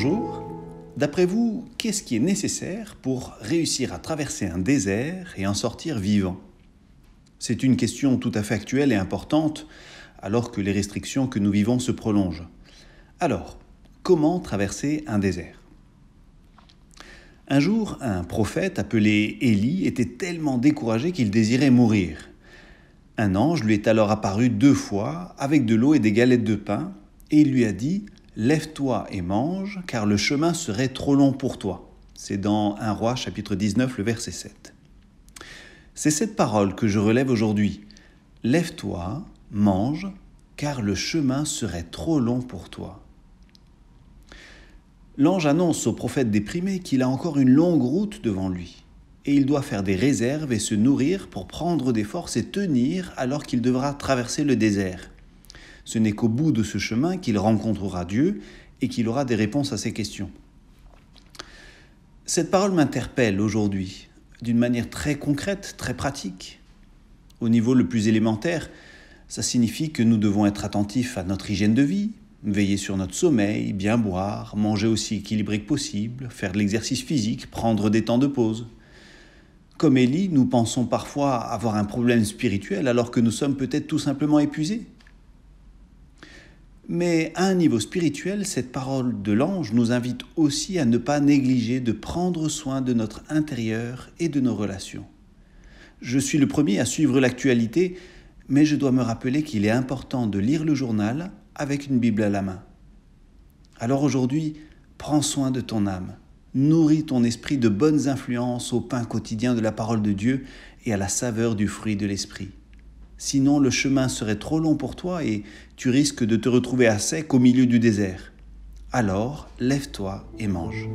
Bonjour. D'après vous, qu'est-ce qui est nécessaire pour réussir à traverser un désert et en sortir vivant? C'est une question tout à fait actuelle et importante alors que les restrictions que nous vivons se prolongent. Alors, comment traverser un désert? Un jour, un prophète appelé Élie était tellement découragé qu'il désirait mourir. Un ange lui est alors apparu deux fois avec de l'eau et des galettes de pain, et il lui a dit Lève-toi et mange, car le chemin serait trop long pour toi. C'est dans 1 roi chapitre 19, le verset 7. C'est cette parole que je relève aujourd'hui. Lève-toi, mange, car le chemin serait trop long pour toi. L'ange annonce au prophète déprimé qu'il a encore une longue route devant lui, et il doit faire des réserves et se nourrir pour prendre des forces et tenir alors qu'il devra traverser le désert. Ce n'est qu'au bout de ce chemin qu'il rencontrera Dieu et qu'il aura des réponses à ses questions. Cette parole m'interpelle aujourd'hui d'une manière très concrète, très pratique. Au niveau le plus élémentaire, ça signifie que nous devons être attentifs à notre hygiène de vie, veiller sur notre sommeil, bien boire, manger aussi équilibré que possible, faire de l'exercice physique, prendre des temps de pause. Comme Élie, nous pensons parfois avoir un problème spirituel alors que nous sommes peut-être tout simplement épuisés. Mais à un niveau spirituel, cette parole de l'ange nous invite aussi à ne pas négliger de prendre soin de notre intérieur et de nos relations. Je suis le premier à suivre l'actualité, mais je dois me rappeler qu'il est important de lire le journal avec une Bible à la main. Alors aujourd'hui, prends soin de ton âme, nourris ton esprit de bonnes influences au pain quotidien de la parole de Dieu et à la saveur du fruit de l'esprit. Sinon, le chemin serait trop long pour toi et tu risques de te retrouver à sec au milieu du désert. Alors, lève-toi et mange.